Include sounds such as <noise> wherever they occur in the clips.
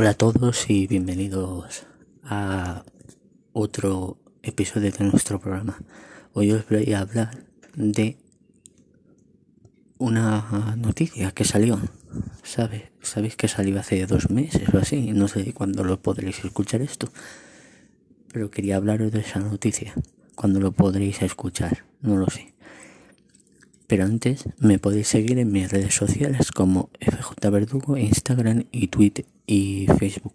Hola a todos y bienvenidos a otro episodio de nuestro programa. Hoy os voy a hablar de una noticia que salió. ¿Sabes? ¿Sabéis que salió hace dos meses o así? No sé cuándo lo podréis escuchar esto. Pero quería hablaros de esa noticia. Cuando lo podréis escuchar. No lo sé. Pero antes me podéis seguir en mis redes sociales como FJ Verdugo, Instagram y Twitter y Facebook.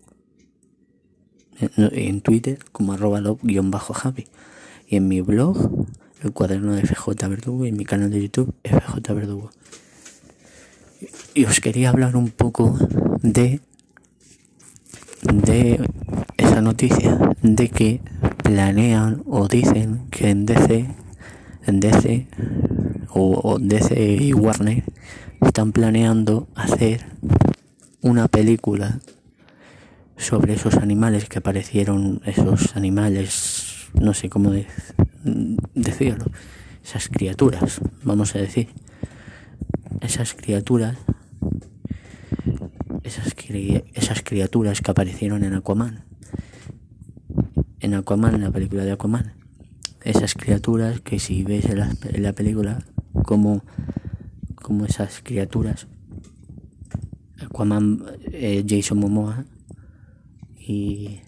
En Twitter como arroba javi Y en mi blog, el cuaderno de FJ Verdugo y en mi canal de YouTube, FJ Verdugo. Y os quería hablar un poco de de esa noticia de que planean o dicen que en DC en DC o, DC y Warner están planeando hacer una película sobre esos animales que aparecieron, esos animales, no sé cómo decirlo, esas criaturas, vamos a decir, esas criaturas, esas, esas criaturas que aparecieron en Aquaman, en Aquaman, en la película de Aquaman, esas criaturas que si ves en la película como, como esas criaturas. Aquaman, eh, Jason Momoa y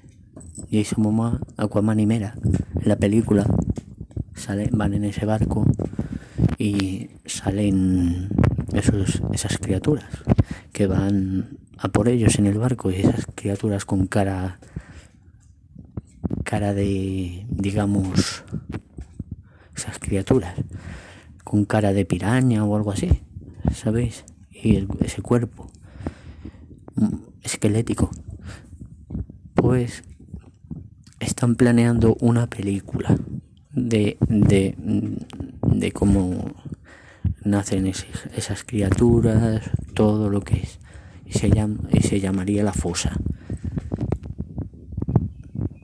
Jason Momoa, Aquaman y Mera en la película salen, van en ese barco y salen esos, esas criaturas que van a por ellos en el barco y esas criaturas con cara cara de digamos esas criaturas cara de piraña o algo así, ¿sabéis? Y ese cuerpo mm, esquelético. Pues están planeando una película de, de, mm, de cómo nacen esas criaturas, todo lo que es. Y se, llama, y se llamaría La Fosa.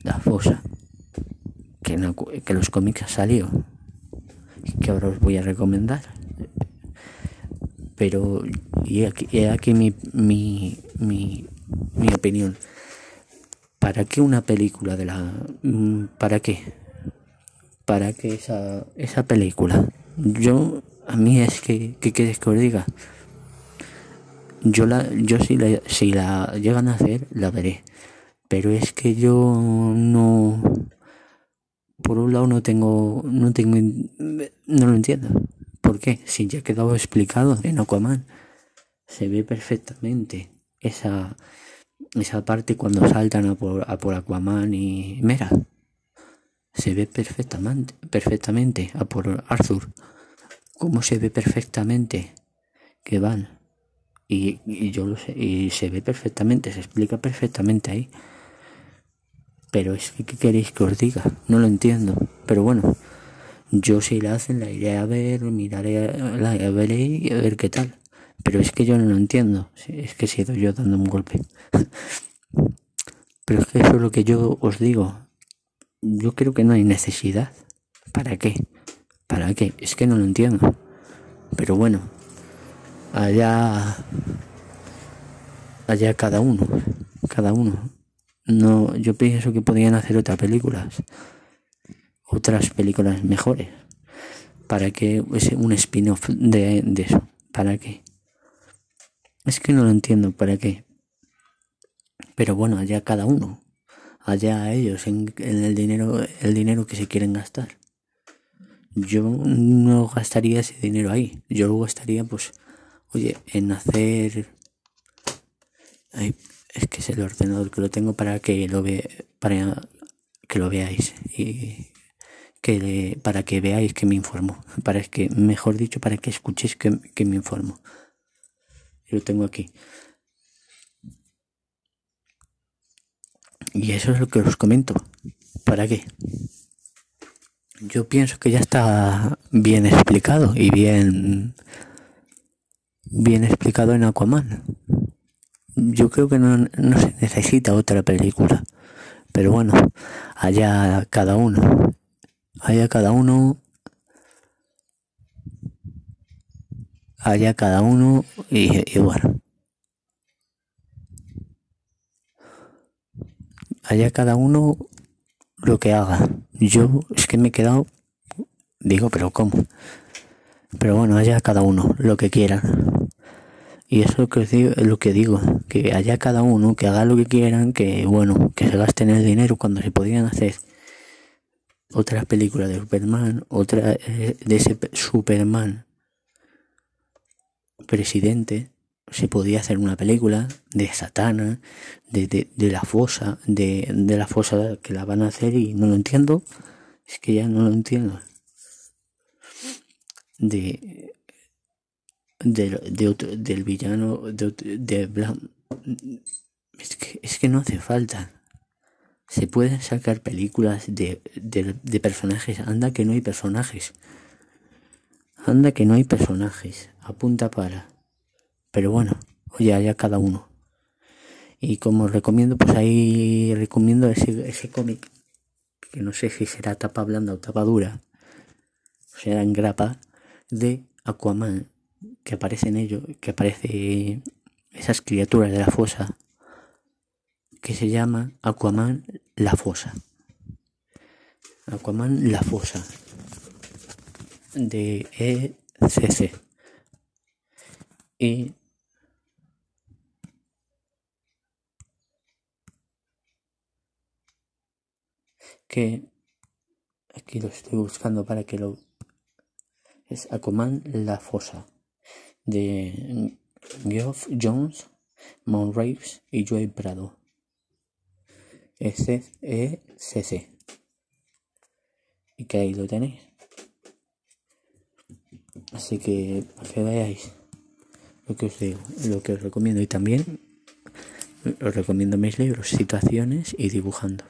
La Fosa. Que que los cómics salió que ahora os voy a recomendar. Pero, y aquí, aquí mi, mi, mi, mi opinión. ¿Para qué una película de la... Mm, ¿Para qué? ¿Para qué esa, esa película? Yo, a mí es que, ¿qué quieres que os diga? Yo, la, yo si, la, si la llegan a hacer, la veré. Pero es que yo no por un lado no tengo, no tengo, no lo entiendo. ¿Por qué? Si ya ha quedado explicado en Aquaman, se ve perfectamente esa, esa parte cuando saltan a por, a por Aquaman y Mera. Se ve perfectamente, perfectamente a por Arthur. Como se ve perfectamente que van. Y, y yo lo sé, y se ve perfectamente, se explica perfectamente ahí. Pero es que, ¿qué queréis que os diga? No lo entiendo. Pero bueno, yo si la hacen la iré a ver, miraré, la veré y a ver qué tal. Pero es que yo no lo entiendo. Es que he sido yo dando un golpe. <laughs> Pero es que eso es lo que yo os digo. Yo creo que no hay necesidad. ¿Para qué? ¿Para qué? Es que no lo entiendo. Pero bueno, allá allá cada uno, cada uno. No, yo pienso que podrían hacer otras películas, otras películas mejores. ¿Para que ese un spin-off de, eso? ¿Para qué? Es que no lo entiendo, ¿para qué? Pero bueno, allá cada uno, allá ellos, en, en el dinero, el dinero que se quieren gastar. Yo no gastaría ese dinero ahí. Yo lo gastaría, pues, oye, en hacer es que es el ordenador que lo tengo para que lo ve, para que lo veáis y que para que veáis que me informo, <laughs> para que, mejor dicho, para que escuchéis que, que me informo. Lo tengo aquí. Y eso es lo que os comento. ¿Para qué? Yo pienso que ya está bien explicado y bien bien explicado en Aquaman yo creo que no, no se necesita otra película. Pero bueno, allá cada uno. Allá cada uno. Allá cada uno y, y bueno. allá cada uno lo que haga. Yo es que me he quedado, digo, pero ¿cómo? Pero bueno, allá cada uno lo que quiera. Y eso es lo que, digo, lo que digo, que allá cada uno que haga lo que quieran, que bueno, que se gasten el dinero cuando se podían hacer otra película de Superman, otra eh, de ese Superman presidente, se podía hacer una película de Satana, de, de, la fosa, de, de, la fosa que la van a hacer y no lo entiendo. Es que ya no lo entiendo. De, de, del villano de, de Es que, es que no hace falta. Se pueden sacar películas de, de, personajes. Anda que no hay personajes. Anda que no hay personajes. Apunta para. Pero bueno, oye, allá cada uno. Y como recomiendo, pues ahí recomiendo ese, ese cómic, que no sé si será tapa blanda o tapa dura, será en grapa, de Aquaman, que aparece en ello, que aparece esas criaturas de la fosa, que se llama Aquaman la fosa. Aquaman la fosa de ECC. Y que aquí lo estoy buscando para que lo es Aquaman La Fosa de Geoff Jones, Mount y Joey Prado. ECC. Y que ahí lo tenéis. Así que para que veáis lo que os digo, lo que os recomiendo y también os recomiendo mis libros, situaciones y dibujando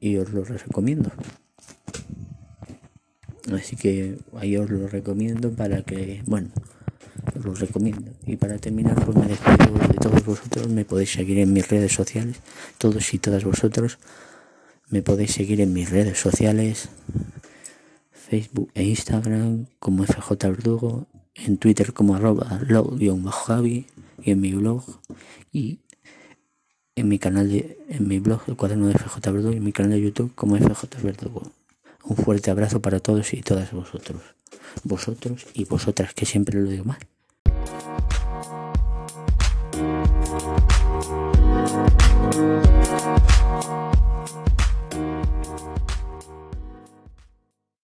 y os lo recomiendo. Así que ahí os lo recomiendo para que, bueno, os lo recomiendo. Y para terminar, pues me de todos vosotros. Me podéis seguir en mis redes sociales, todos y todas vosotros. Me podéis seguir en mis redes sociales, Facebook e Instagram como FJ Verdugo, en Twitter como arroba javi y en mi blog y en mi canal de, en mi blog, el cuaderno de FJ Verdugo, y en mi canal de YouTube como FJ Verdugo. Un fuerte abrazo para todos y todas vosotros. Vosotros y vosotras, que siempre lo digo mal.